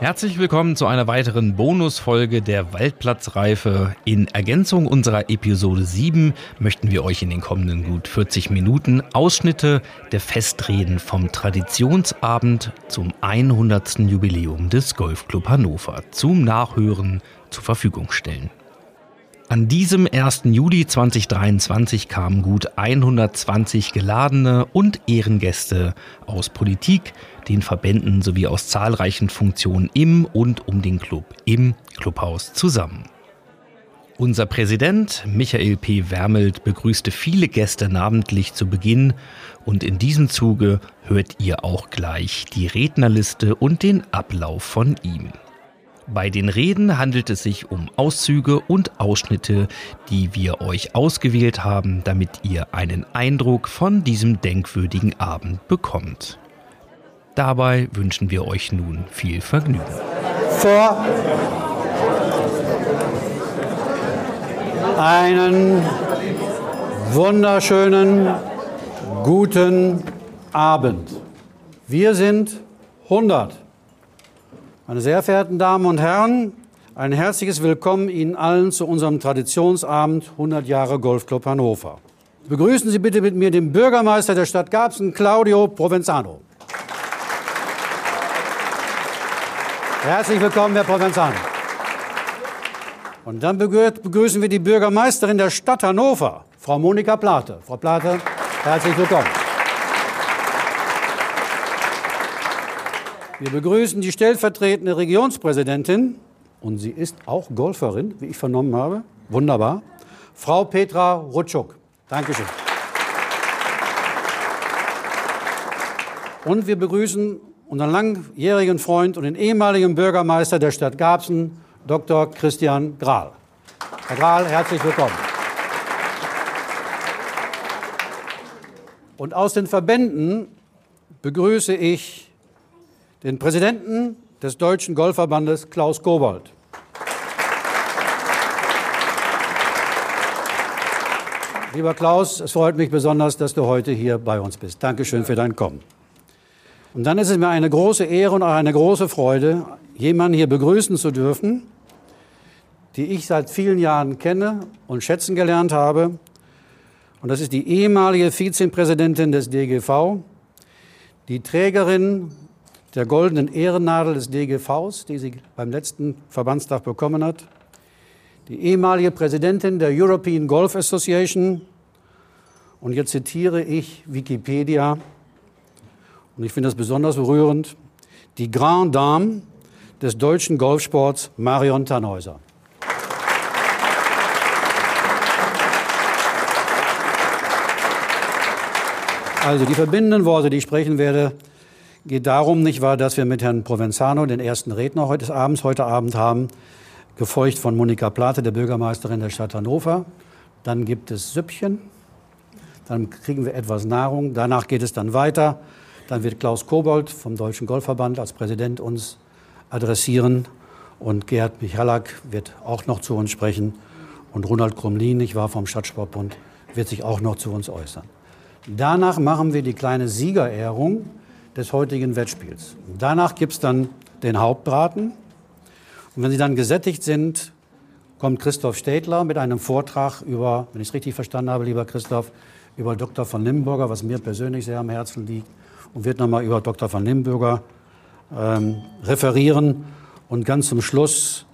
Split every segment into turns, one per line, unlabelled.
Herzlich willkommen zu einer weiteren Bonusfolge der Waldplatzreife. In Ergänzung unserer Episode 7 möchten wir euch in den kommenden gut 40 Minuten Ausschnitte der Festreden vom Traditionsabend zum 100. Jubiläum des Golfclub Hannover zum Nachhören zur Verfügung stellen. An diesem 1. Juli 2023 kamen gut 120 geladene und Ehrengäste aus Politik, den Verbänden sowie aus zahlreichen Funktionen im und um den Club im Clubhaus zusammen. Unser Präsident Michael P. Wermelt begrüßte viele Gäste namentlich zu Beginn und in diesem Zuge hört ihr auch gleich die Rednerliste und den Ablauf von ihm. Bei den Reden handelt es sich um Auszüge und Ausschnitte, die wir euch ausgewählt haben, damit ihr einen Eindruck von diesem denkwürdigen Abend bekommt. Dabei wünschen wir euch nun viel Vergnügen.
Vor einen wunderschönen guten Abend. Wir sind 100. Meine sehr verehrten Damen und Herren, ein herzliches Willkommen Ihnen allen zu unserem Traditionsabend 100 Jahre Golfclub Hannover. Begrüßen Sie bitte mit mir den Bürgermeister der Stadt Garbsen, Claudio Provenzano. Herzlich willkommen, Herr Provenzano. Und dann begrüßen wir die Bürgermeisterin der Stadt Hannover, Frau Monika Plate. Frau Plate, herzlich willkommen. Wir begrüßen die stellvertretende Regionspräsidentin, und sie ist auch Golferin, wie ich vernommen habe. Wunderbar. Frau Petra Rutschuk. Dankeschön. Und wir begrüßen unseren langjährigen Freund und den ehemaligen Bürgermeister der Stadt Garbsen, Dr. Christian Grahl. Herr Grahl, herzlich willkommen. Und aus den Verbänden begrüße ich den Präsidenten des Deutschen Golfverbandes Klaus Kobold. Lieber Klaus, es freut mich besonders, dass du heute hier bei uns bist. Dankeschön für dein Kommen. Und dann ist es mir eine große Ehre und auch eine große Freude, jemanden hier begrüßen zu dürfen, die ich seit vielen Jahren kenne und schätzen gelernt habe. Und das ist die ehemalige Vizepräsidentin des DGV, die Trägerin der goldenen Ehrennadel des DGVs, die sie beim letzten Verbandstag bekommen hat, die ehemalige Präsidentin der European Golf Association, und jetzt zitiere ich Wikipedia, und ich finde das besonders berührend, die Grand Dame des deutschen Golfsports Marion Tannhäuser. Also die verbindenden Worte, die ich sprechen werde, geht darum, nicht wahr, dass wir mit Herrn Provenzano den ersten Redner heute Abends, heute Abend haben, gefolgt von Monika Plate, der Bürgermeisterin der Stadt Hannover. Dann gibt es Süppchen, dann kriegen wir etwas Nahrung, danach geht es dann weiter. Dann wird Klaus Kobold vom Deutschen Golfverband als Präsident uns adressieren und Gerhard Michalak wird auch noch zu uns sprechen und Ronald Krumlin, ich war vom Stadtsportbund, wird sich auch noch zu uns äußern. Danach machen wir die kleine Siegerehrung des heutigen Wettspiels. Danach gibt es dann den Hauptbraten. Und wenn Sie dann gesättigt sind, kommt Christoph Städtler mit einem Vortrag über, wenn ich es richtig verstanden habe, lieber Christoph, über Dr. von Limburger, was mir persönlich sehr am Herzen liegt, und wird nochmal über Dr. von Limburger ähm, referieren. Und ganz zum Schluss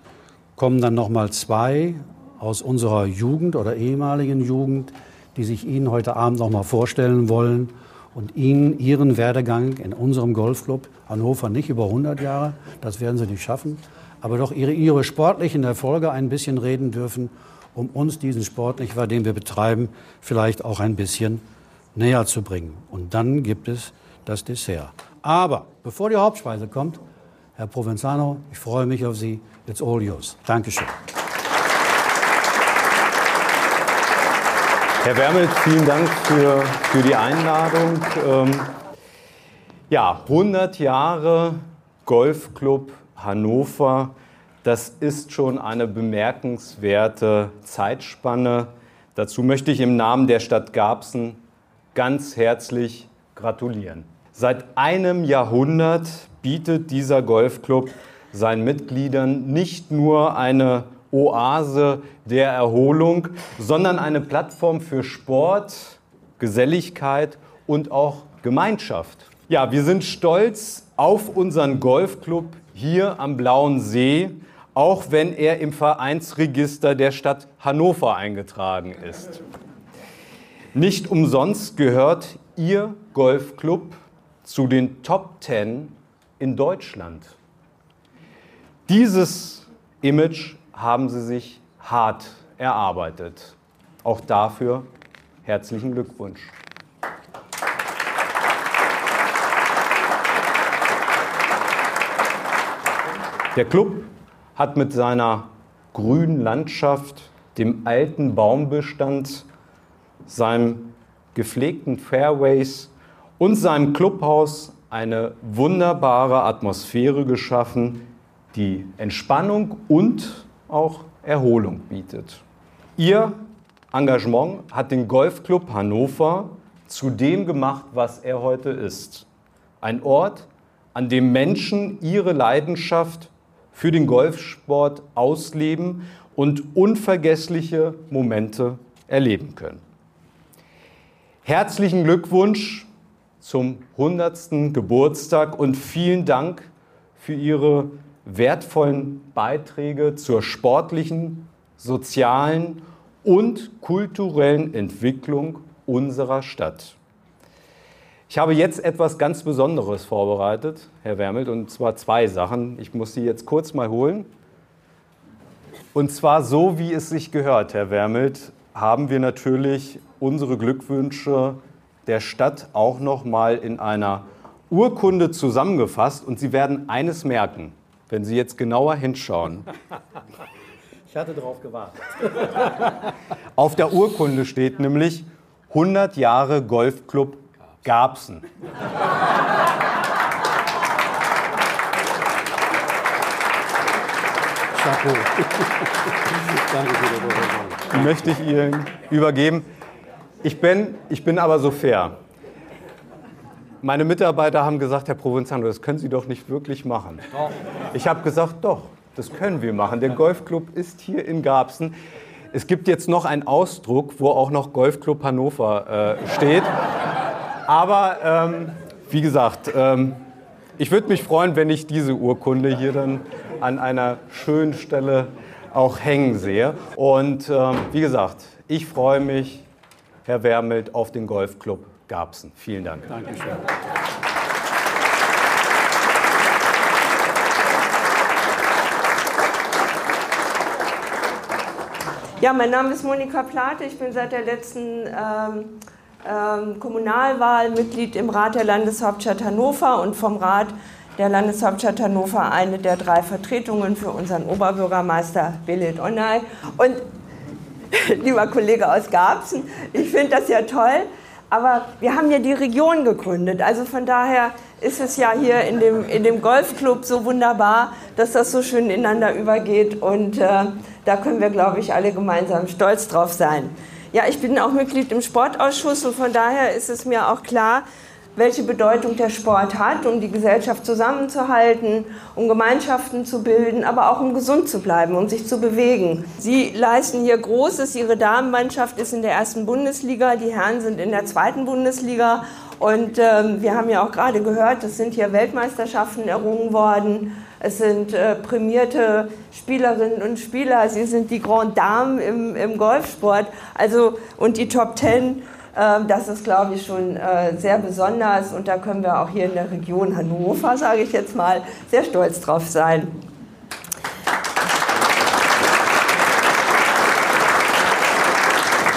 kommen dann nochmal zwei aus unserer Jugend oder ehemaligen Jugend, die sich Ihnen heute Abend nochmal vorstellen wollen und Ihnen Ihren Werdegang in unserem Golfclub Hannover nicht über 100 Jahre, das werden Sie nicht schaffen, aber doch Ihre, Ihre sportlichen Erfolge ein bisschen reden dürfen, um uns diesen Sport, nicht wahr, den wir betreiben, vielleicht auch ein bisschen näher zu bringen. Und dann gibt es das Dessert. Aber bevor die Hauptspeise kommt, Herr Provenzano, ich freue mich auf Sie. It's all yours. Dankeschön.
Herr Wermelt, vielen Dank für, für die Einladung. Ähm, ja, 100 Jahre Golfclub Hannover, das ist schon eine bemerkenswerte Zeitspanne. Dazu möchte ich im Namen der Stadt Garbsen ganz herzlich gratulieren. Seit einem Jahrhundert bietet dieser Golfclub seinen Mitgliedern nicht nur eine Oase der Erholung, sondern eine Plattform für Sport, Geselligkeit und auch Gemeinschaft. Ja, wir sind stolz auf unseren Golfclub hier am Blauen See, auch wenn er im Vereinsregister der Stadt Hannover eingetragen ist. Nicht umsonst gehört Ihr Golfclub zu den Top 10 in Deutschland. Dieses Image haben Sie sich hart erarbeitet. Auch dafür herzlichen Glückwunsch. Der Club hat mit seiner grünen Landschaft, dem alten Baumbestand, seinem gepflegten Fairways und seinem Clubhaus eine wunderbare Atmosphäre geschaffen, die Entspannung und auch Erholung bietet. Ihr Engagement hat den Golfclub Hannover zu dem gemacht, was er heute ist. Ein Ort, an dem Menschen ihre Leidenschaft für den Golfsport ausleben und unvergessliche Momente erleben können. Herzlichen Glückwunsch zum 100. Geburtstag und vielen Dank für Ihre wertvollen Beiträge zur sportlichen, sozialen und kulturellen Entwicklung unserer Stadt. Ich habe jetzt etwas ganz Besonderes vorbereitet, Herr Wermelt, und zwar zwei Sachen. Ich muss Sie jetzt kurz mal holen. Und zwar so, wie es sich gehört, Herr Wermelt, haben wir natürlich unsere Glückwünsche der Stadt auch noch mal in einer Urkunde zusammengefasst. Und Sie werden eines merken, wenn Sie jetzt genauer hinschauen.
Ich hatte darauf gewartet.
Auf der Urkunde steht nämlich 100 Jahre Golfclub Gabsen.
Chapeau. Danke für die
Möchte ich Ihnen übergeben. Ich bin, ich bin aber so fair. Meine Mitarbeiter haben gesagt, Herr Provenzano, das können Sie doch nicht wirklich machen.
Doch.
Ich habe gesagt, doch, das können wir machen. Der Golfclub ist hier in Garbsen. Es gibt jetzt noch einen Ausdruck, wo auch noch Golfclub Hannover äh, steht. Aber ähm, wie gesagt, ähm, ich würde mich freuen, wenn ich diese Urkunde hier dann an einer schönen Stelle auch hängen sehe. Und ähm, wie gesagt, ich freue mich, Herr Wermelt, auf den Golfclub Garbsen. Vielen Dank.
Dankeschön.
Ja, mein Name ist Monika Plate. Ich bin seit der letzten ähm, ähm, Kommunalwahl Mitglied im Rat der Landeshauptstadt Hannover und vom Rat der Landeshauptstadt Hannover eine der drei Vertretungen für unseren Oberbürgermeister Belit Onay. Und lieber Kollege aus Garbsen, ich finde das ja toll, aber wir haben ja die Region gegründet. Also von daher ist es ja hier in dem, in dem Golfclub so wunderbar, dass das so schön ineinander übergeht. Und äh, da können wir, glaube ich, alle gemeinsam stolz drauf sein. Ja, ich bin auch Mitglied im Sportausschuss und von daher ist es mir auch klar, welche Bedeutung der Sport hat, um die Gesellschaft zusammenzuhalten, um Gemeinschaften zu bilden, aber auch um gesund zu bleiben, um sich zu bewegen. Sie leisten hier Großes. Ihre Damenmannschaft ist in der ersten Bundesliga, die Herren sind in der zweiten Bundesliga. Und ähm, wir haben ja auch gerade gehört, es sind hier Weltmeisterschaften errungen worden. Es sind äh, prämierte Spielerinnen und Spieler. Sie sind die Grand Dame im, im Golfsport. Also, und die Top Ten das ist, glaube ich, schon äh, sehr besonders und da können wir auch hier in der Region Hannover, sage ich jetzt mal, sehr stolz drauf sein.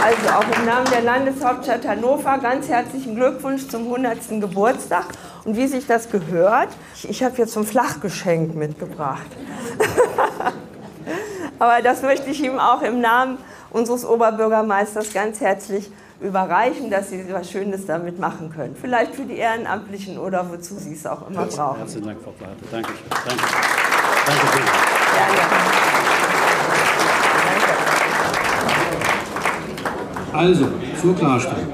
Also auch im Namen der Landeshauptstadt Hannover ganz herzlichen Glückwunsch zum 100. Geburtstag. Und wie sich das gehört, ich, ich habe jetzt so ein Flachgeschenk mitgebracht. Aber das möchte ich ihm auch im Namen unseres Oberbürgermeisters ganz herzlich überreichen, dass Sie was Schönes damit machen können. Vielleicht für die Ehrenamtlichen oder wozu Sie es auch immer
Herzlichen,
brauchen.
herzlichen Dank, Frau Plate. Dankeschön. Danke. Danke sehr.
Gerne.
Also, zur Klarstellung.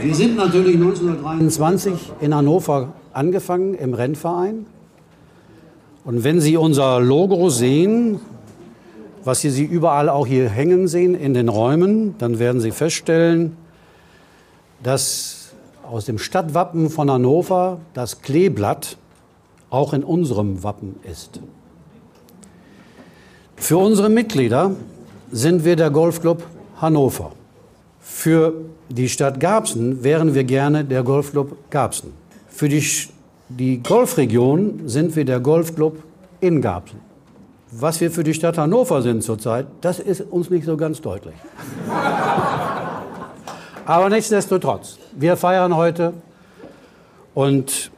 Wir sind natürlich 1923 in Hannover angefangen im Rennverein Und wenn Sie unser Logo sehen, was Sie überall auch hier hängen sehen in den Räumen, dann werden Sie feststellen, dass aus dem Stadtwappen von Hannover das Kleeblatt auch in unserem Wappen ist. Für unsere Mitglieder sind wir der Golfclub Hannover. Für die Stadt Garbsen wären wir gerne der Golfclub Garbsen. Für die, die Golfregion sind wir der Golfclub in Garbsen. Was wir für die Stadt Hannover sind zurzeit, das ist uns nicht so ganz deutlich. Aber nichtsdestotrotz, wir feiern heute und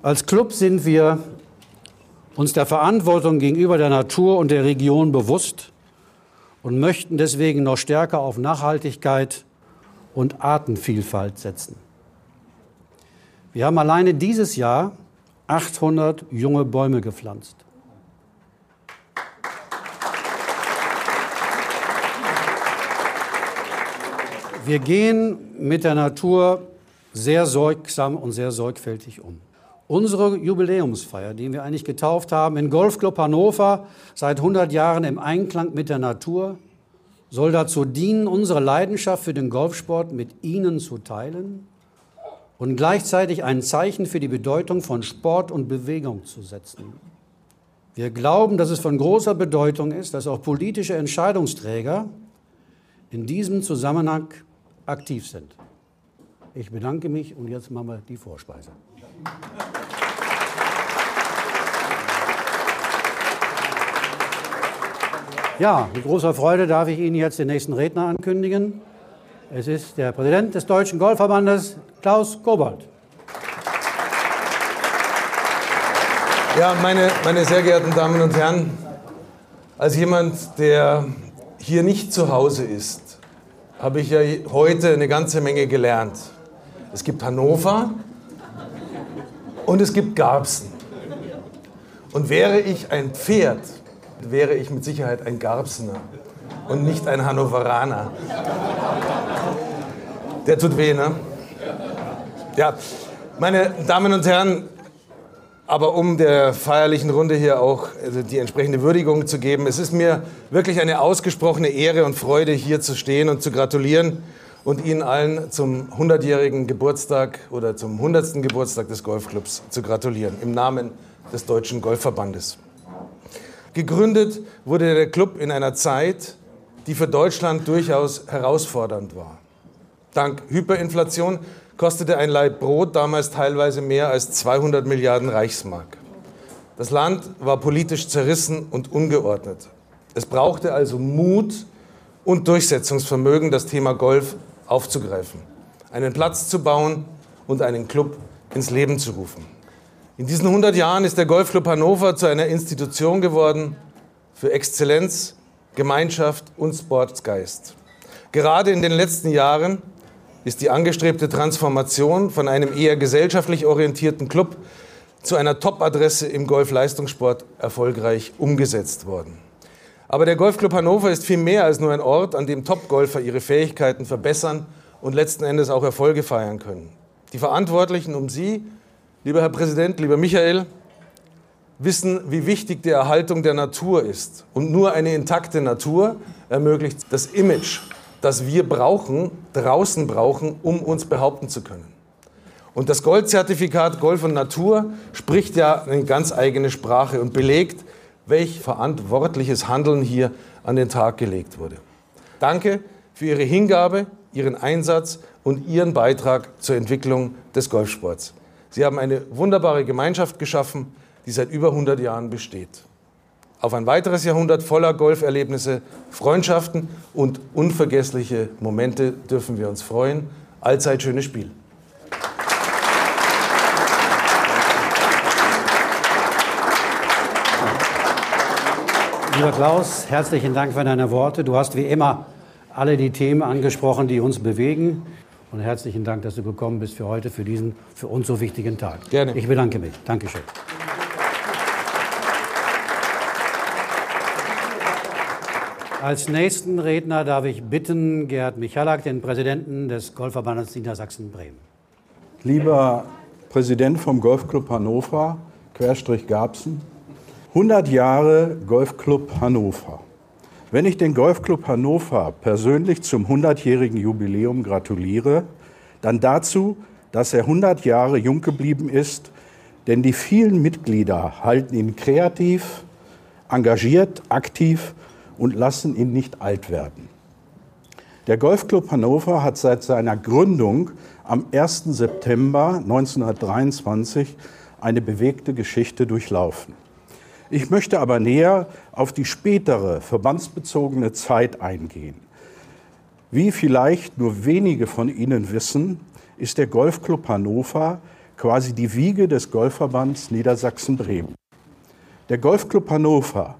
als Club sind wir uns der Verantwortung gegenüber der Natur und der Region bewusst und möchten deswegen noch stärker auf Nachhaltigkeit und Artenvielfalt setzen. Wir haben alleine dieses Jahr 800 junge Bäume gepflanzt. Wir gehen mit der Natur sehr sorgsam und sehr sorgfältig um. Unsere Jubiläumsfeier, die wir eigentlich getauft haben, in Golfclub Hannover seit 100 Jahren im Einklang mit der Natur, soll dazu dienen, unsere Leidenschaft für den Golfsport mit Ihnen zu teilen und gleichzeitig ein Zeichen für die Bedeutung von Sport und Bewegung zu setzen. Wir glauben, dass es von großer Bedeutung ist, dass auch politische Entscheidungsträger in diesem Zusammenhang aktiv sind. Ich bedanke mich und jetzt machen wir die Vorspeise. Ja, mit großer Freude darf ich Ihnen jetzt den nächsten Redner ankündigen. Es ist der Präsident des Deutschen Golfverbandes, Klaus Kobold.
Ja, meine, meine sehr geehrten Damen und Herren, als jemand, der hier nicht zu Hause ist, habe ich ja heute eine ganze Menge gelernt. Es gibt Hannover und es gibt Garbsen. Und wäre ich ein Pferd, wäre ich mit Sicherheit ein Garbsener und nicht ein Hannoveraner. Der tut weh, ne? Ja, meine Damen und Herren, aber um der feierlichen Runde hier auch also die entsprechende Würdigung zu geben, es ist mir wirklich eine ausgesprochene Ehre und Freude, hier zu stehen und zu gratulieren und Ihnen allen zum 100-jährigen Geburtstag oder zum 100. Geburtstag des Golfclubs zu gratulieren, im Namen des Deutschen Golfverbandes. Gegründet wurde der Club in einer Zeit, die für Deutschland durchaus herausfordernd war. Dank Hyperinflation kostete ein Laib Brot damals teilweise mehr als 200 Milliarden Reichsmark. Das Land war politisch zerrissen und ungeordnet. Es brauchte also Mut und Durchsetzungsvermögen, das Thema Golf aufzugreifen, einen Platz zu bauen und einen Club ins Leben zu rufen. In diesen 100 Jahren ist der Golfclub Hannover zu einer Institution geworden für Exzellenz, Gemeinschaft und Sportsgeist. Gerade in den letzten Jahren ist die angestrebte Transformation von einem eher gesellschaftlich orientierten Club zu einer Top-Adresse im Golfleistungssport erfolgreich umgesetzt worden. Aber der Golfclub Hannover ist viel mehr als nur ein Ort, an dem Top-Golfer ihre Fähigkeiten verbessern und letzten Endes auch Erfolge feiern können. Die Verantwortlichen um sie Lieber Herr Präsident, lieber Michael, wissen, wie wichtig die Erhaltung der Natur ist. Und nur eine intakte Natur ermöglicht das Image, das wir brauchen, draußen brauchen, um uns behaupten zu können. Und das Goldzertifikat Golf und Natur spricht ja eine ganz eigene Sprache und belegt, welch verantwortliches Handeln hier an den Tag gelegt wurde. Danke für Ihre Hingabe, Ihren Einsatz und Ihren Beitrag zur Entwicklung des Golfsports. Sie haben eine wunderbare Gemeinschaft geschaffen, die seit über 100 Jahren besteht. Auf ein weiteres Jahrhundert voller Golferlebnisse, Freundschaften und unvergessliche Momente dürfen wir uns freuen. Allzeit schönes Spiel.
Lieber Klaus, herzlichen Dank für deine Worte. Du hast wie immer alle die Themen angesprochen, die uns bewegen. Und herzlichen Dank, dass du gekommen bist für heute, für diesen für uns so wichtigen Tag.
Gerne.
Ich bedanke mich. Dankeschön. Als nächsten Redner darf ich bitten Gerhard Michalak, den Präsidenten des Golfverbandes Niedersachsen-Bremen.
Lieber Präsident vom Golfclub Hannover, Querstrich Garbsen, 100 Jahre Golfclub Hannover. Wenn ich den Golfclub Hannover persönlich zum 100-jährigen Jubiläum gratuliere, dann dazu, dass er 100 Jahre jung geblieben ist, denn die vielen Mitglieder halten ihn kreativ, engagiert, aktiv und lassen ihn nicht alt werden. Der Golfclub Hannover hat seit seiner Gründung am 1. September 1923 eine bewegte Geschichte durchlaufen. Ich möchte aber näher auf die spätere verbandsbezogene Zeit eingehen. Wie vielleicht nur wenige von Ihnen wissen, ist der Golfclub Hannover quasi die Wiege des Golfverbands Niedersachsen-Bremen. Der Golfclub Hannover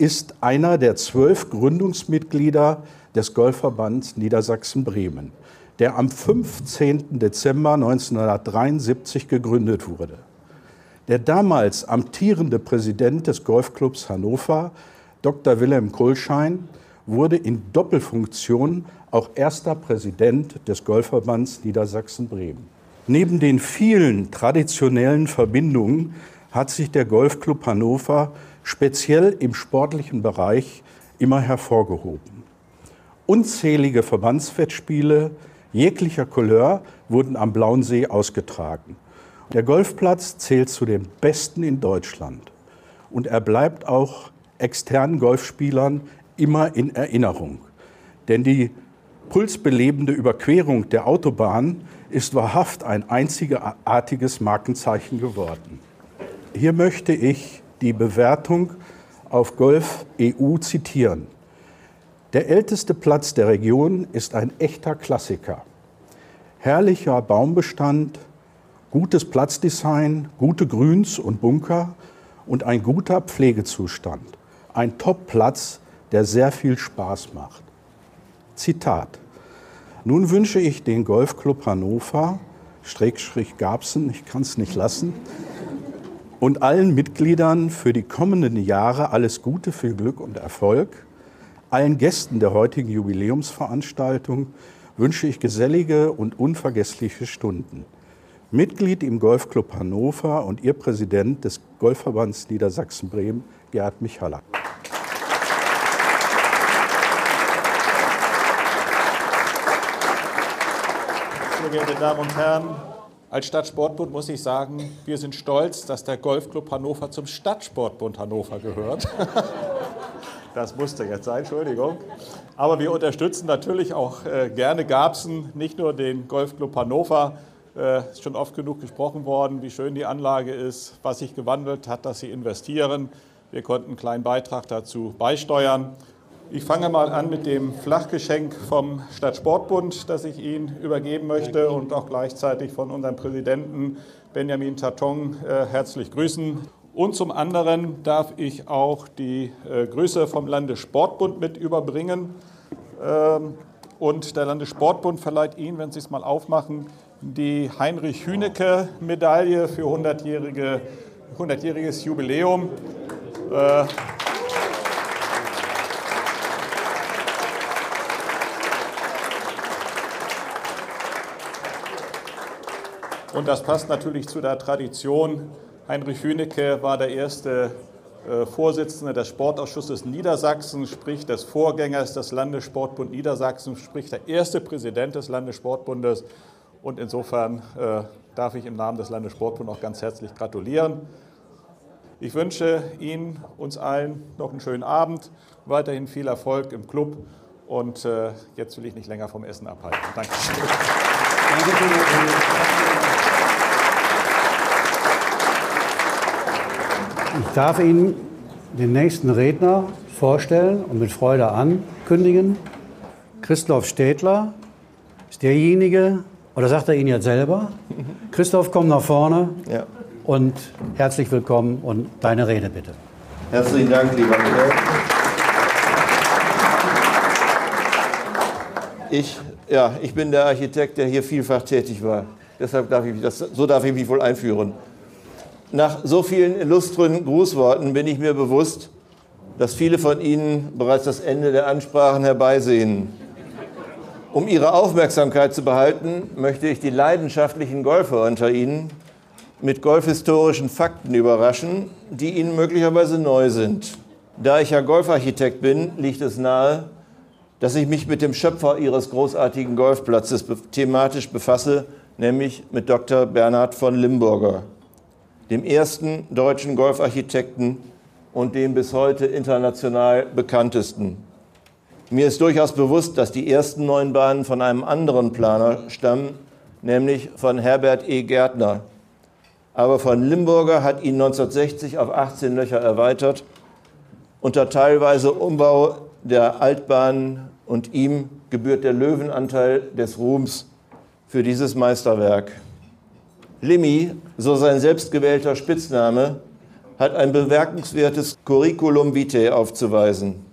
ist einer der zwölf Gründungsmitglieder des Golfverbands Niedersachsen-Bremen, der am 15. Dezember 1973 gegründet wurde. Der damals amtierende Präsident des Golfclubs Hannover, Dr. Wilhelm Kohlschein, wurde in Doppelfunktion auch erster Präsident des Golfverbands Niedersachsen-Bremen. Neben den vielen traditionellen Verbindungen hat sich der Golfclub Hannover speziell im sportlichen Bereich immer hervorgehoben. Unzählige Verbandswettspiele jeglicher Couleur wurden am Blauen See ausgetragen. Der Golfplatz zählt zu den besten in Deutschland und er bleibt auch externen Golfspielern immer in Erinnerung. Denn die pulsbelebende Überquerung der Autobahn ist wahrhaft ein einzigartiges Markenzeichen geworden. Hier möchte ich die Bewertung auf Golf EU zitieren. Der älteste Platz der Region ist ein echter Klassiker. Herrlicher Baumbestand, gutes Platzdesign, gute Grüns und Bunker und ein guter Pflegezustand. Ein Top-Platz, der sehr viel Spaß macht. Zitat. Nun wünsche ich den Golfclub Hannover, Streckstrich Gabsen, ich kann es nicht lassen, und allen Mitgliedern für die kommenden Jahre alles Gute, viel Glück und Erfolg. Allen Gästen der heutigen Jubiläumsveranstaltung wünsche ich gesellige und unvergessliche Stunden. Mitglied im Golfclub Hannover und Ihr Präsident des Golfverbands Niedersachsen-Bremen, Gerhard Michalak.
Sehr geehrte Damen und Herren, als Stadtsportbund muss ich sagen, wir sind stolz, dass der Golfclub Hannover zum Stadtsportbund Hannover gehört. Das musste jetzt sein, Entschuldigung. Aber wir unterstützen natürlich auch äh, gerne Gabsen, nicht nur den Golfclub Hannover, äh, ist schon oft genug gesprochen worden, wie schön die Anlage ist, was sich gewandelt hat, dass sie investieren. Wir konnten einen kleinen Beitrag dazu beisteuern. Ich fange mal an mit dem Flachgeschenk vom Stadtsportbund, das ich Ihnen übergeben möchte und auch gleichzeitig von unserem Präsidenten Benjamin Tatong äh, herzlich grüßen. Und zum anderen darf ich auch die äh, Grüße vom Landessportbund mit überbringen. Ähm, und der Landessportbund verleiht Ihnen, wenn Sie es mal aufmachen, die Heinrich-Hünecke-Medaille für 100-jährige, 100-jähriges Jubiläum. Äh, Und das passt natürlich zu der Tradition. Heinrich Hünecke war der erste äh, Vorsitzende des Sportausschusses Niedersachsen, sprich des Vorgängers des Landessportbund Niedersachsen, sprich der erste Präsident des Landessportbundes. Und insofern äh, darf ich im Namen des Landessportbundes auch ganz herzlich gratulieren. Ich wünsche Ihnen, uns allen noch einen schönen Abend, weiterhin viel Erfolg im Club und äh, jetzt will ich nicht länger vom Essen abhalten. Danke.
Ich darf Ihnen den nächsten Redner vorstellen und mit Freude ankündigen. Christoph Städtler ist derjenige, oder sagt er Ihnen jetzt selber? Christoph, komm nach vorne
Ja.
und herzlich willkommen und deine Rede bitte.
Herzlichen Dank, lieber Michael. Ich, ja, ich bin der Architekt, der hier vielfach tätig war. Deshalb darf ich mich das, so darf ich mich wohl einführen. Nach so vielen illustren Grußworten bin ich mir bewusst, dass viele von Ihnen bereits das Ende der Ansprachen herbeisehen. Um Ihre Aufmerksamkeit zu behalten, möchte ich die leidenschaftlichen Golfer unter Ihnen mit golfhistorischen Fakten überraschen, die Ihnen möglicherweise neu sind. Da ich ja Golfarchitekt bin, liegt es nahe, dass ich mich mit dem Schöpfer Ihres großartigen Golfplatzes thematisch befasse, nämlich mit Dr. Bernhard von Limburger, dem ersten deutschen Golfarchitekten und dem bis heute international bekanntesten. Mir ist durchaus bewusst, dass die ersten neun Bahnen von einem anderen Planer stammen, nämlich von Herbert E. Gärtner. Aber von Limburger hat ihn 1960 auf 18 Löcher erweitert, unter teilweise Umbau der Altbahnen und ihm gebührt der Löwenanteil des Ruhms für dieses Meisterwerk. Limmi, so sein selbstgewählter Spitzname, hat ein bemerkenswertes Curriculum vitae aufzuweisen.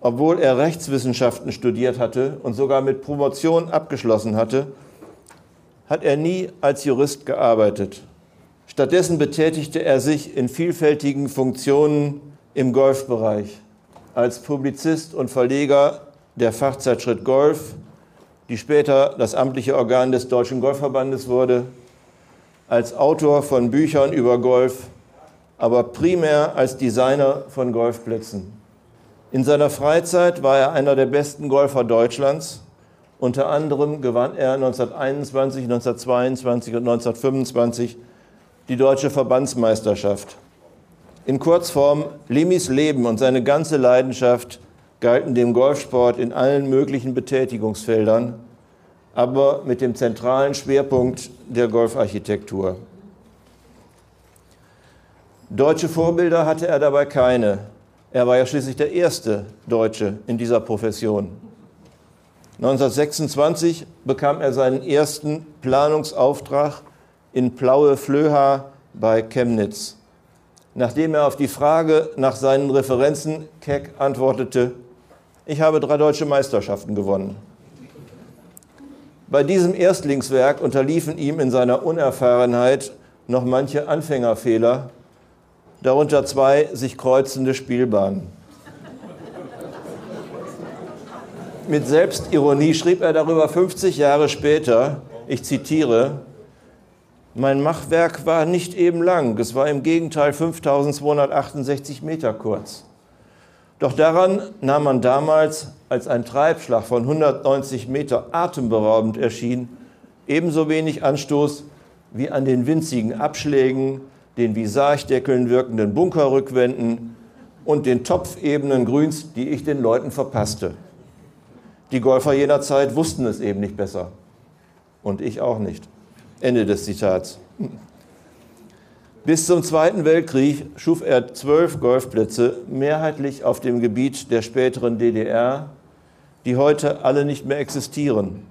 Obwohl er Rechtswissenschaften studiert hatte und sogar mit Promotion abgeschlossen hatte, hat er nie als Jurist gearbeitet. Stattdessen betätigte er sich in vielfältigen Funktionen im Golfbereich als Publizist und Verleger der Fachzeitschrift Golf, die später das amtliche Organ des Deutschen Golfverbandes wurde, als Autor von Büchern über Golf, aber primär als Designer von Golfplätzen. In seiner Freizeit war er einer der besten Golfer Deutschlands. Unter anderem gewann er 1921, 1922 und 1925 die deutsche Verbandsmeisterschaft. In Kurzform, Limis Leben und seine ganze Leidenschaft galten dem Golfsport in allen möglichen Betätigungsfeldern, aber mit dem zentralen Schwerpunkt der Golfarchitektur. Deutsche Vorbilder hatte er dabei keine. Er war ja schließlich der erste Deutsche in dieser Profession. 1926 bekam er seinen ersten Planungsauftrag in Plaue Flöha bei Chemnitz. Nachdem er auf die Frage nach seinen Referenzen keck antwortete, ich habe drei deutsche Meisterschaften gewonnen. Bei diesem Erstlingswerk unterliefen ihm in seiner Unerfahrenheit noch manche Anfängerfehler, darunter zwei sich kreuzende Spielbahnen. Mit Selbstironie schrieb er darüber 50 Jahre später, ich zitiere, mein Machwerk war nicht eben lang, es war im Gegenteil 5268 Meter kurz. Doch daran nahm man damals, als ein Treibschlag von 190 Meter atemberaubend erschien, ebenso wenig Anstoß wie an den winzigen Abschlägen, den wie Sargdeckeln wirkenden Bunkerrückwänden und den topfebenen Grüns, die ich den Leuten verpasste. Die Golfer jener Zeit wussten es eben nicht besser. Und ich auch nicht. Ende des Zitats. Bis zum Zweiten Weltkrieg schuf er zwölf Golfplätze, mehrheitlich auf dem Gebiet der späteren DDR, die heute alle nicht mehr existieren,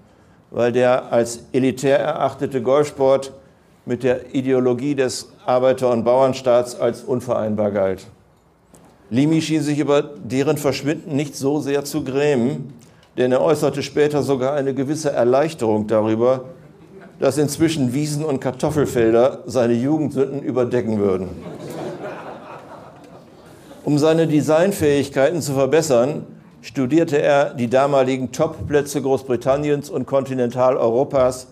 weil der als elitär erachtete Golfsport mit der Ideologie des Arbeiter- und Bauernstaats als unvereinbar galt. Limi schien sich über deren Verschwinden nicht so sehr zu grämen, denn er äußerte später sogar eine gewisse Erleichterung darüber, dass inzwischen Wiesen und Kartoffelfelder seine Jugendsünden überdecken würden. Um seine Designfähigkeiten zu verbessern, studierte er die damaligen Topplätze Großbritanniens und Kontinentaleuropas,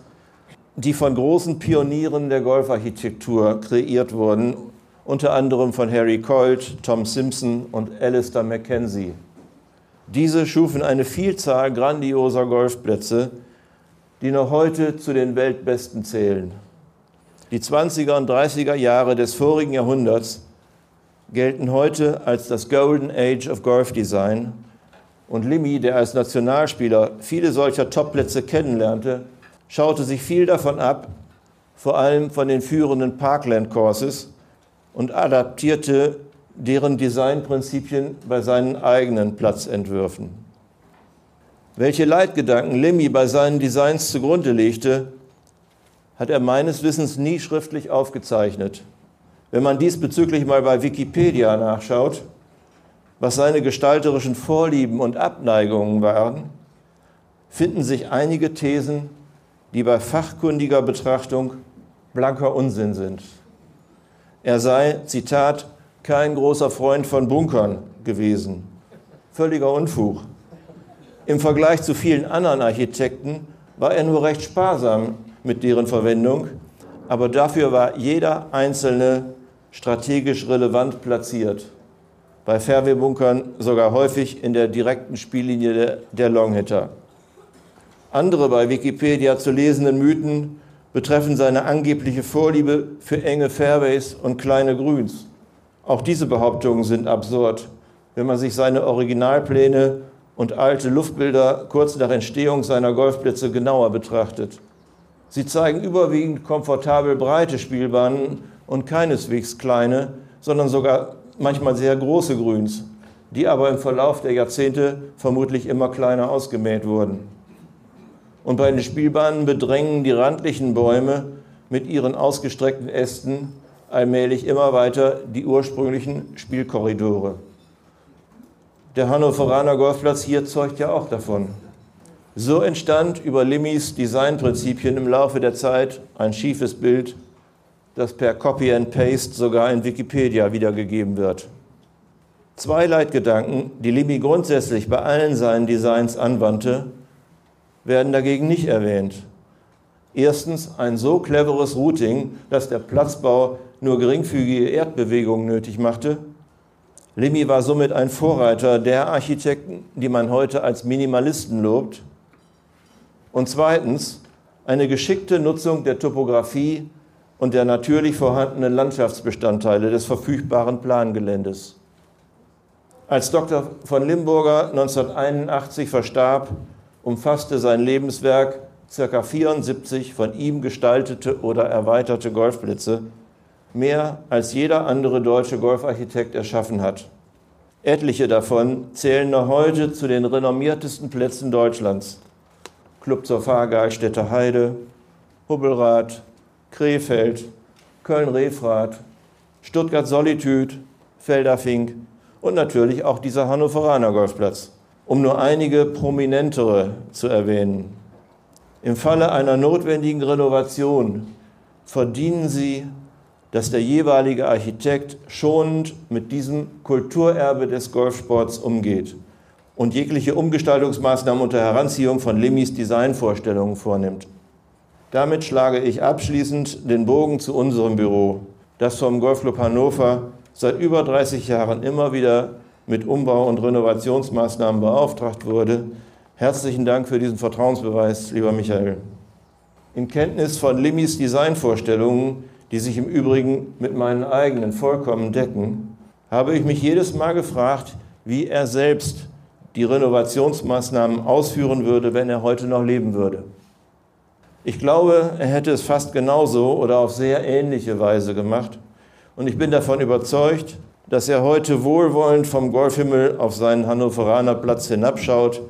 die von großen Pionieren der Golfarchitektur kreiert wurden, unter anderem von Harry Colt, Tom Simpson und Alistair Mackenzie. Diese schufen eine Vielzahl grandioser Golfplätze, die noch heute zu den Weltbesten zählen. Die 20er und 30er Jahre des vorigen Jahrhunderts gelten heute als das Golden Age of Golf Design. Und Limi, der als Nationalspieler viele solcher Topplätze kennenlernte, schaute sich viel davon ab, vor allem von den führenden Parkland Courses, und adaptierte deren Designprinzipien bei seinen eigenen Platzentwürfen. Welche Leitgedanken Lemmy bei seinen Designs zugrunde legte, hat er meines Wissens nie schriftlich aufgezeichnet. Wenn man diesbezüglich mal bei Wikipedia nachschaut, was seine gestalterischen Vorlieben und Abneigungen waren, finden sich einige Thesen, die bei fachkundiger Betrachtung blanker Unsinn sind. Er sei, Zitat, kein großer Freund von Bunkern gewesen. Völliger Unfug. Im Vergleich zu vielen anderen Architekten war er nur recht sparsam mit deren Verwendung, aber dafür war jeder einzelne strategisch relevant platziert. Bei Fairway-Bunkern sogar häufig in der direkten Spiellinie der, der Longhitter. Andere bei Wikipedia zu lesenden Mythen betreffen seine angebliche Vorliebe für enge Fairways und kleine Grüns. Auch diese Behauptungen sind absurd, wenn man sich seine Originalpläne und alte Luftbilder kurz nach Entstehung seiner Golfplätze genauer betrachtet. Sie zeigen überwiegend komfortabel breite Spielbahnen und keineswegs kleine, sondern sogar manchmal sehr große Grüns, die aber im Verlauf der Jahrzehnte vermutlich immer kleiner ausgemäht wurden. Und bei den Spielbahnen bedrängen die randlichen Bäume mit ihren ausgestreckten Ästen allmählich immer weiter die ursprünglichen Spielkorridore. Der Hannoveraner Golfplatz hier zeugt ja auch davon. So entstand über Limmys Designprinzipien im Laufe der Zeit ein schiefes Bild, das per Copy and Paste sogar in Wikipedia wiedergegeben wird. Zwei Leitgedanken, die Limmy grundsätzlich bei allen seinen Designs anwandte, werden dagegen nicht erwähnt. Erstens ein so cleveres Routing, dass der Platzbau nur geringfügige Erdbewegungen nötig machte. Limmy war somit ein Vorreiter der Architekten, die man heute als Minimalisten lobt. Und zweitens eine geschickte Nutzung der Topographie und der natürlich vorhandenen Landschaftsbestandteile des verfügbaren Plangeländes. Als Dr. von Limburger 1981 verstarb, umfasste sein Lebenswerk ca. 74 von ihm gestaltete oder erweiterte Golfplätze, mehr als jeder andere deutsche Golfarchitekt erschaffen hat. Etliche davon zählen noch heute zu den renommiertesten Plätzen Deutschlands. Club zur Fahrgeiststätte Heide, Hubbelrad, Krefeld, Köln-Refrath, Stuttgart Solitude, Felderfink und natürlich auch dieser Hannoveraner Golfplatz um nur einige prominentere zu erwähnen. Im Falle einer notwendigen Renovation verdienen sie, dass der jeweilige Architekt schonend mit diesem Kulturerbe des Golfsports umgeht und jegliche Umgestaltungsmaßnahmen unter Heranziehung von Limmys Designvorstellungen vornimmt. Damit schlage ich abschließend den Bogen zu unserem Büro, das vom Golfclub Hannover seit über 30 Jahren immer wieder mit Umbau- und Renovationsmaßnahmen beauftragt wurde. Herzlichen Dank für diesen Vertrauensbeweis, lieber Michael. In Kenntnis von Limmys Designvorstellungen, die sich im Übrigen mit meinen eigenen vollkommen decken, habe ich mich jedes Mal gefragt, wie er selbst die Renovationsmaßnahmen ausführen würde, wenn er heute noch leben würde. Ich glaube, er hätte es fast genauso oder auf sehr ähnliche Weise gemacht. Und ich bin davon überzeugt, dass er heute wohlwollend vom Golfhimmel auf seinen Hannoveraner Platz hinabschaut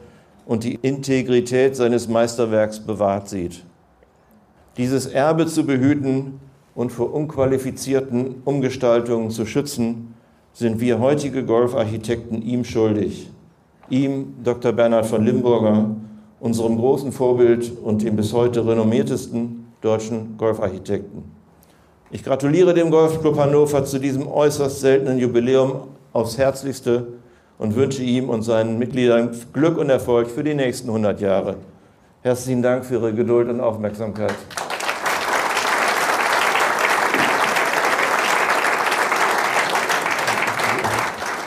und die Integrität seines Meisterwerks bewahrt sieht. Dieses Erbe zu behüten und vor unqualifizierten Umgestaltungen zu schützen, sind wir heutige Golfarchitekten ihm schuldig. Ihm, Dr. Bernhard von Limburger, unserem großen Vorbild und dem bis heute renommiertesten deutschen Golfarchitekten. Ich gratuliere dem Golfclub Hannover zu diesem äußerst seltenen Jubiläum aufs Herzlichste und wünsche ihm und seinen Mitgliedern Glück und Erfolg für die nächsten 100 Jahre. Herzlichen Dank für Ihre Geduld und Aufmerksamkeit.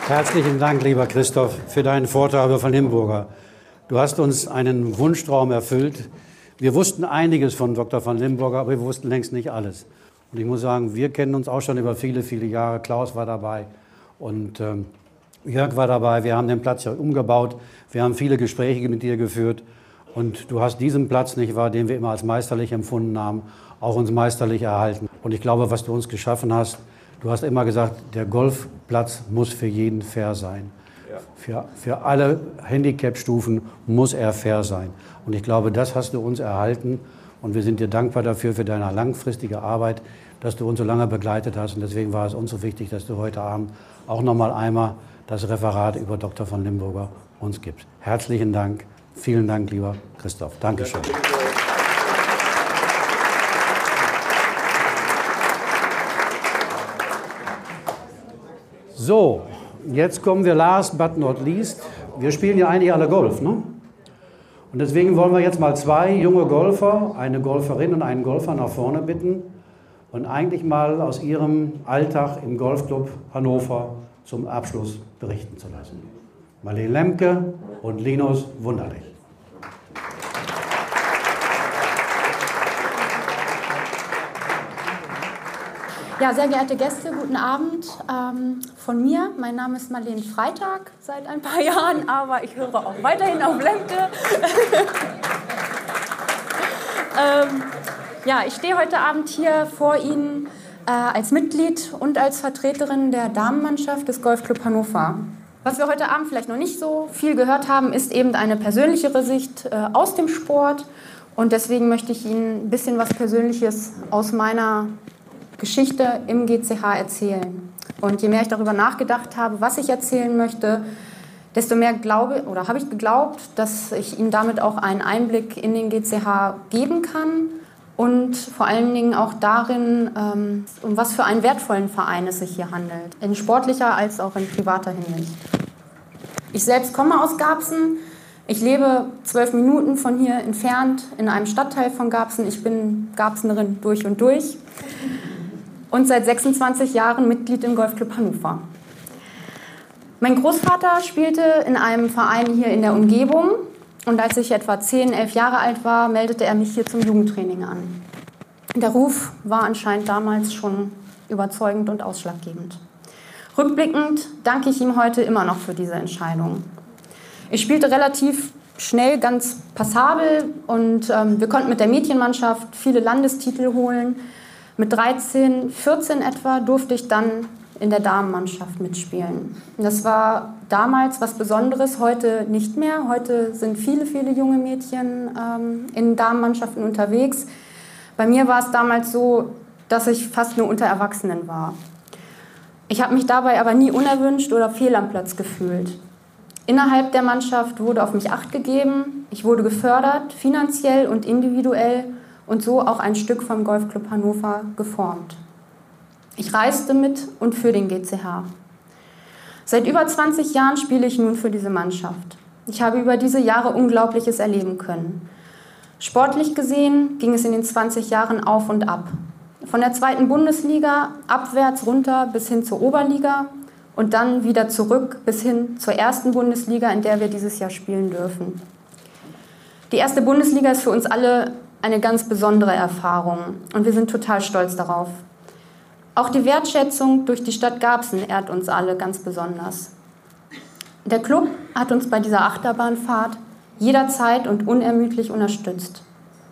Herzlichen Dank, lieber Christoph, für deinen Vortrag von Limburger. Du hast uns einen Wunschtraum erfüllt. Wir wussten einiges von Dr. von Limburger, aber wir wussten längst nicht alles. Und ich muss sagen, wir kennen uns auch schon über viele, viele Jahre. Klaus war dabei und ähm, Jörg war dabei. Wir haben den Platz ja umgebaut. Wir haben viele Gespräche mit dir geführt. Und du hast diesen Platz, nicht wahr, den wir immer als meisterlich empfunden haben, auch uns meisterlich erhalten. Und ich glaube, was du uns geschaffen hast, du hast immer gesagt, der Golfplatz muss für jeden fair sein. Ja. Für, für alle Handicap-Stufen muss er fair sein. Und ich glaube, das hast du uns erhalten. Und wir sind dir dankbar dafür, für deine langfristige Arbeit dass du uns so lange begleitet hast. Und deswegen war es uns so wichtig, dass du heute Abend auch noch mal einmal das Referat über Dr. von Limburger uns gibst. Herzlichen Dank. Vielen Dank, lieber Christoph. Dankeschön. So, jetzt kommen wir last but not least. Wir spielen ja eigentlich alle Golf, ne? Und deswegen wollen wir jetzt mal zwei junge Golfer, eine Golferin und einen Golfer nach vorne bitten und eigentlich mal aus ihrem Alltag im Golfclub Hannover zum Abschluss berichten zu lassen. Marlene Lemke und Linus Wunderlich.
Ja, sehr geehrte Gäste, guten Abend ähm, von mir. Mein Name ist Marlene Freitag seit ein paar Jahren, aber ich höre auch weiterhin auf Lemke. ähm, ja, ich stehe heute Abend hier vor Ihnen äh, als Mitglied und als Vertreterin der Damenmannschaft des Golfclub Hannover. Was wir heute Abend vielleicht noch nicht so viel gehört haben, ist eben eine persönlichere Sicht äh, aus dem Sport. Und deswegen möchte ich Ihnen ein bisschen was Persönliches aus meiner Geschichte im GCH erzählen. Und je mehr ich darüber nachgedacht habe, was ich erzählen möchte, desto mehr glaube oder habe ich geglaubt, dass ich Ihnen damit auch einen Einblick in den GCH geben kann und vor allen Dingen auch darin, ähm, um was für einen wertvollen Verein es sich hier handelt, in sportlicher als auch in privater Hinsicht. Ich selbst komme aus Garbsen. Ich lebe zwölf Minuten von hier entfernt in einem Stadtteil von Garbsen. Ich bin Garbsenerin durch und durch und seit 26 Jahren Mitglied im Golfclub Hannover. Mein Großvater spielte in einem Verein hier in der Umgebung und als ich etwa 10, 11 Jahre alt war, meldete er mich hier zum Jugendtraining an. Der Ruf war anscheinend damals schon überzeugend und ausschlaggebend. Rückblickend danke ich ihm heute immer noch für diese Entscheidung. Ich spielte relativ schnell ganz passabel und ähm, wir konnten mit der Mädchenmannschaft viele Landestitel holen. Mit 13, 14 etwa durfte ich dann in der Damenmannschaft mitspielen. Das war damals was Besonderes, heute nicht mehr. Heute sind viele, viele junge Mädchen ähm, in Damenmannschaften unterwegs. Bei mir war es damals so, dass ich fast nur unter Erwachsenen war. Ich habe mich dabei aber nie unerwünscht oder fehl am Platz gefühlt. Innerhalb der Mannschaft wurde auf mich acht gegeben, ich wurde gefördert, finanziell und individuell und so auch ein Stück vom Golfclub Hannover geformt. Ich reiste mit und für den GCH. Seit über 20 Jahren spiele ich nun für diese Mannschaft. Ich habe über diese Jahre Unglaubliches erleben können. Sportlich gesehen ging es in den 20 Jahren auf und ab. Von der zweiten Bundesliga abwärts runter bis hin zur Oberliga und dann wieder zurück bis hin zur ersten Bundesliga, in der wir dieses Jahr spielen dürfen. Die erste Bundesliga ist für uns alle eine ganz besondere Erfahrung und wir sind total stolz darauf. Auch die Wertschätzung durch die Stadt Garbsen ehrt uns alle ganz besonders. Der Club hat uns bei dieser Achterbahnfahrt jederzeit und unermüdlich unterstützt.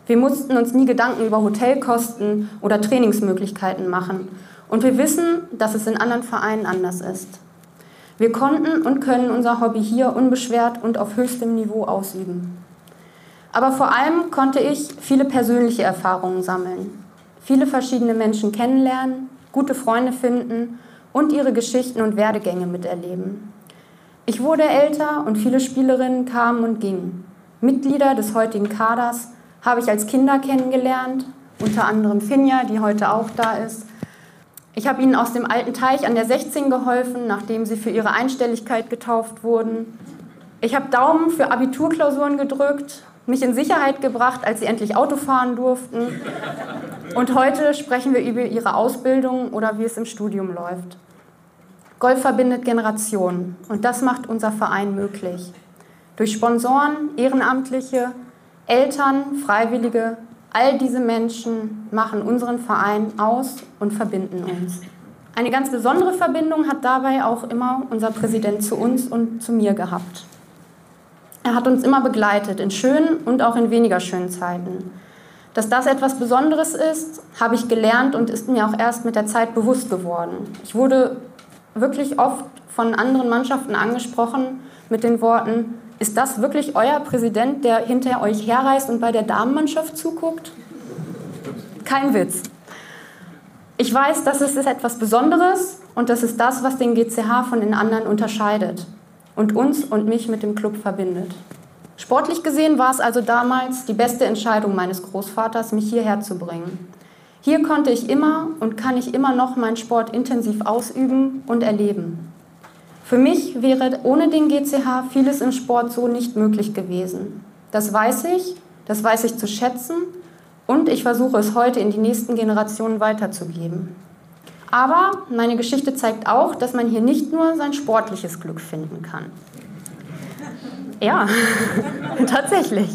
Wir mussten uns nie Gedanken über Hotelkosten oder Trainingsmöglichkeiten machen. Und wir wissen, dass es in anderen Vereinen anders ist. Wir konnten und können unser Hobby hier unbeschwert und auf höchstem Niveau ausüben. Aber vor allem konnte ich viele persönliche Erfahrungen sammeln, viele verschiedene Menschen kennenlernen, gute Freunde finden und ihre Geschichten und Werdegänge miterleben. Ich wurde älter und viele Spielerinnen kamen und gingen. Mitglieder des heutigen Kaders habe ich als Kinder kennengelernt, unter anderem Finja, die heute auch da ist. Ich habe ihnen aus dem alten Teich an der 16 geholfen, nachdem sie für ihre Einstelligkeit getauft wurden. Ich habe Daumen für Abiturklausuren gedrückt, mich in Sicherheit gebracht, als sie endlich Auto fahren durften. Und heute sprechen wir über ihre Ausbildung oder wie es im Studium läuft. Golf verbindet Generationen und das macht unser Verein möglich. Durch Sponsoren, Ehrenamtliche, Eltern, Freiwillige, all diese Menschen machen unseren Verein aus und verbinden uns. Eine ganz besondere Verbindung hat dabei auch immer unser Präsident zu uns und zu mir gehabt. Er hat uns immer begleitet, in schönen und auch in weniger schönen Zeiten. Dass das etwas Besonderes ist, habe ich gelernt und ist mir auch erst mit der Zeit bewusst geworden. Ich wurde wirklich oft von anderen Mannschaften angesprochen mit den Worten, ist das wirklich euer Präsident, der hinter euch herreist und bei der Damenmannschaft zuguckt? Kein Witz. Ich weiß, das ist etwas Besonderes und das ist das, was den GCH von den anderen unterscheidet und uns und mich mit dem Club verbindet. Sportlich gesehen war es also damals die beste Entscheidung meines Großvaters, mich hierher zu bringen. Hier konnte ich immer und kann ich immer noch meinen Sport intensiv ausüben und erleben. Für mich wäre ohne den GCH vieles im Sport so nicht möglich gewesen. Das weiß ich, das weiß ich zu schätzen Und ich versuche es heute in die nächsten Generationen weiterzugeben. Aber meine Geschichte zeigt auch, dass man hier nicht nur sein sportliches Glück finden kann. Ja, tatsächlich.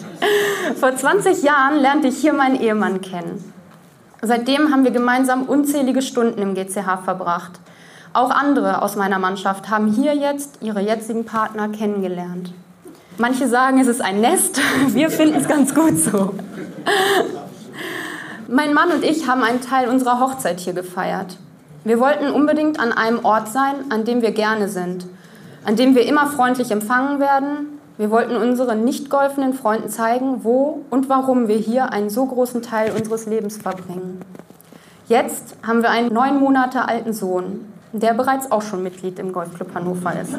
Vor 20 Jahren lernte ich hier meinen Ehemann kennen. Seitdem haben wir gemeinsam unzählige Stunden im GCH verbracht. Auch andere aus meiner Mannschaft haben hier jetzt ihre jetzigen Partner kennengelernt. Manche sagen, es ist ein Nest, wir finden es ganz gut so. Mein Mann und ich haben einen Teil unserer Hochzeit hier gefeiert. Wir wollten unbedingt an einem Ort sein, an dem wir gerne sind, an dem wir immer freundlich empfangen werden. Wir wollten unseren nicht golfenden Freunden zeigen, wo und warum wir hier einen so großen Teil unseres Lebens verbringen. Jetzt haben wir einen neun Monate alten Sohn, der bereits auch schon Mitglied im Golfclub Hannover ist.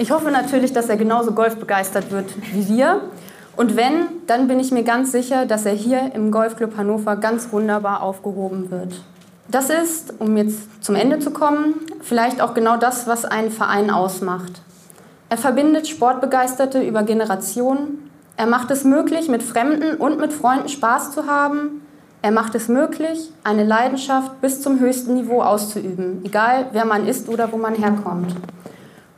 Ich hoffe natürlich, dass er genauso golfbegeistert wird wie wir. Und wenn, dann bin ich mir ganz sicher, dass er hier im Golfclub Hannover ganz wunderbar aufgehoben wird. Das ist, um jetzt zum Ende zu kommen, vielleicht auch genau das, was einen Verein ausmacht. Er verbindet Sportbegeisterte über Generationen. Er macht es möglich, mit Fremden und mit Freunden Spaß zu haben. Er macht es möglich, eine Leidenschaft bis zum höchsten Niveau auszuüben, egal wer man ist oder wo man herkommt.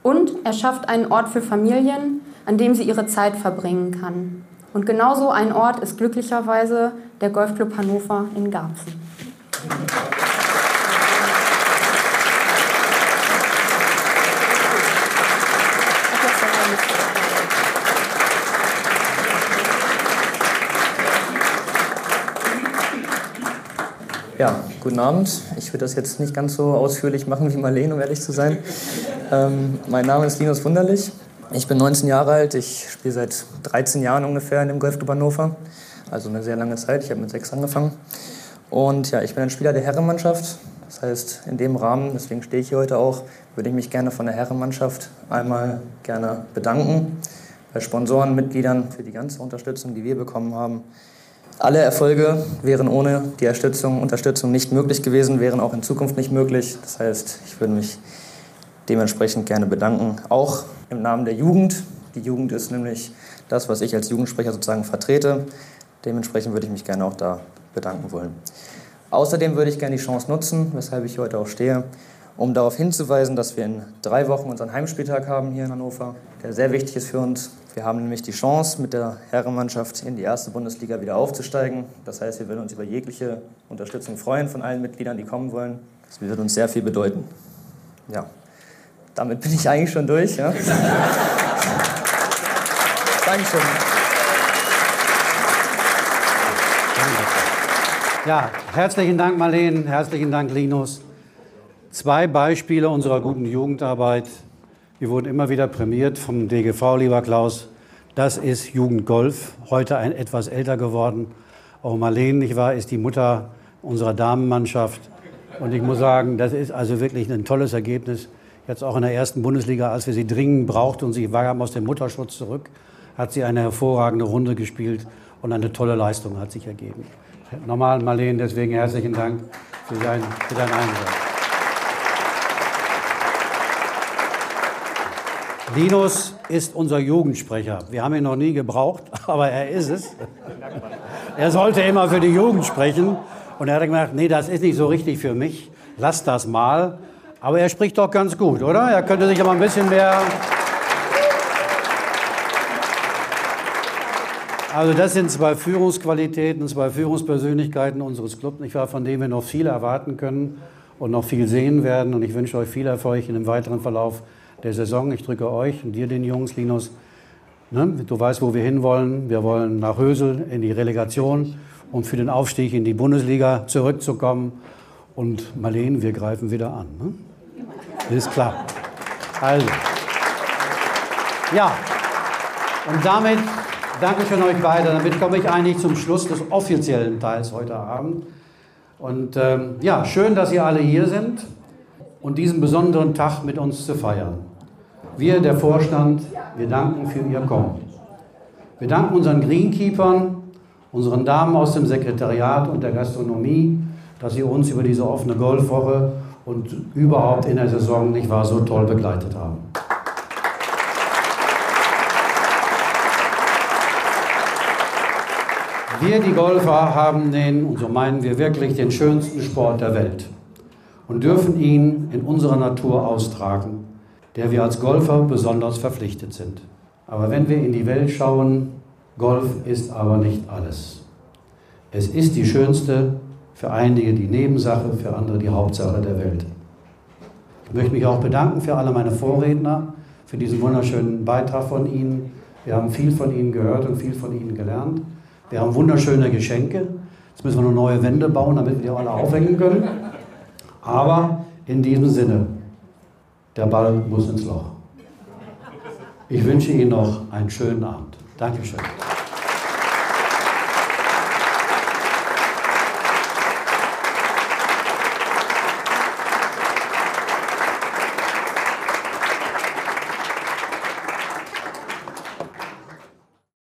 Und er schafft einen Ort für Familien, an dem sie ihre Zeit verbringen kann. Und genauso ein Ort ist glücklicherweise der Golfclub Hannover in Garzen.
Ja, guten Abend. Ich würde das jetzt nicht ganz so ausführlich machen wie Marlene, um ehrlich zu sein. Ähm, mein Name ist Linus Wunderlich. Ich bin 19 Jahre alt. Ich spiele seit 13 Jahren ungefähr in dem Golfclub Hannover. Also eine sehr lange Zeit. Ich habe mit sechs angefangen. Und ja, ich bin ein Spieler der Herrenmannschaft. Das heißt, in dem Rahmen, deswegen stehe ich hier heute auch, würde ich mich gerne von der Herrenmannschaft einmal gerne bedanken. Bei Sponsoren, Mitgliedern für die ganze Unterstützung, die wir bekommen haben. Alle Erfolge wären ohne die Unterstützung, Unterstützung nicht möglich gewesen, wären auch in Zukunft nicht möglich. Das heißt, ich würde mich dementsprechend gerne bedanken. Auch im Namen der Jugend. Die Jugend ist nämlich das, was ich als Jugendsprecher sozusagen vertrete. Dementsprechend würde ich mich gerne auch da bedanken wollen. Außerdem würde ich gerne die Chance nutzen, weshalb ich heute auch stehe, um darauf hinzuweisen, dass wir in drei Wochen unseren Heimspieltag haben hier in Hannover, der sehr wichtig ist für uns. Wir haben nämlich die Chance, mit der Herrenmannschaft in die erste Bundesliga wieder aufzusteigen. Das heißt, wir würden uns über jegliche Unterstützung freuen von allen Mitgliedern, die kommen wollen. Das würde uns sehr viel bedeuten. Ja, damit bin ich eigentlich schon durch. Ja. Dankeschön.
Ja, herzlichen Dank, Marlene, herzlichen Dank, Linus. Zwei Beispiele unserer guten Jugendarbeit. Wir wurden immer wieder prämiert vom DGV, lieber Klaus. Das ist Jugendgolf, heute ein etwas älter geworden. Auch Marlene, nicht wahr, ist die Mutter unserer Damenmannschaft. Und ich muss sagen, das ist also wirklich ein tolles Ergebnis jetzt auch in der ersten Bundesliga, als wir sie dringend brauchten und sie war aus dem Mutterschutz zurück, hat sie eine hervorragende Runde gespielt und eine tolle Leistung hat sich ergeben. Nochmal, Marlene, deswegen herzlichen Dank für, dein, für deinen Einsatz. Linus ist unser Jugendsprecher. Wir haben ihn noch nie gebraucht, aber er ist es. Er sollte immer für die Jugend sprechen. Und er hat gesagt, nee, das ist nicht so richtig für mich. Lass das mal. Aber er spricht doch ganz gut, oder? Er könnte sich aber ein bisschen mehr. Also das sind zwei Führungsqualitäten, zwei Führungspersönlichkeiten unseres Clubs, nicht wahr, von denen wir noch viel erwarten können und noch viel sehen werden. Und ich wünsche euch viel Erfolg in dem weiteren Verlauf der Saison. Ich drücke euch und dir, den Jungs, Linus, ne, du weißt, wo wir hinwollen. Wir wollen nach Hösel in die Relegation, um für den Aufstieg in die Bundesliga zurückzukommen. Und Marlene, wir greifen wieder an. Ne? Ist klar. Also. Ja. Und damit danke ich an euch beide. Damit komme ich eigentlich zum Schluss des offiziellen Teils heute Abend. Und ähm, ja, schön, dass ihr alle hier sind und diesen besonderen Tag mit uns zu feiern. Wir, der Vorstand, wir danken für Ihr Kommen. Wir danken unseren Greenkeepern, unseren Damen aus dem Sekretariat und der Gastronomie, dass sie uns über diese offene Golfwoche und überhaupt in der Saison nicht wahr so toll begleitet haben. Wir, die Golfer, haben den, und so meinen wir wirklich, den schönsten Sport der Welt und dürfen ihn in unserer Natur austragen, der wir als Golfer besonders verpflichtet sind. Aber wenn wir in die Welt schauen, Golf ist aber nicht alles. Es ist die schönste, für einige die Nebensache, für andere die Hauptsache der Welt. Ich möchte mich auch bedanken für alle meine Vorredner, für diesen wunderschönen Beitrag von Ihnen. Wir haben viel von Ihnen gehört und viel von Ihnen gelernt. Wir haben wunderschöne Geschenke. Jetzt müssen wir noch neue Wände bauen, damit wir die alle aufhängen können. Aber in diesem Sinne, der Ball muss ins Loch. Ich wünsche Ihnen noch einen schönen Abend. Dankeschön.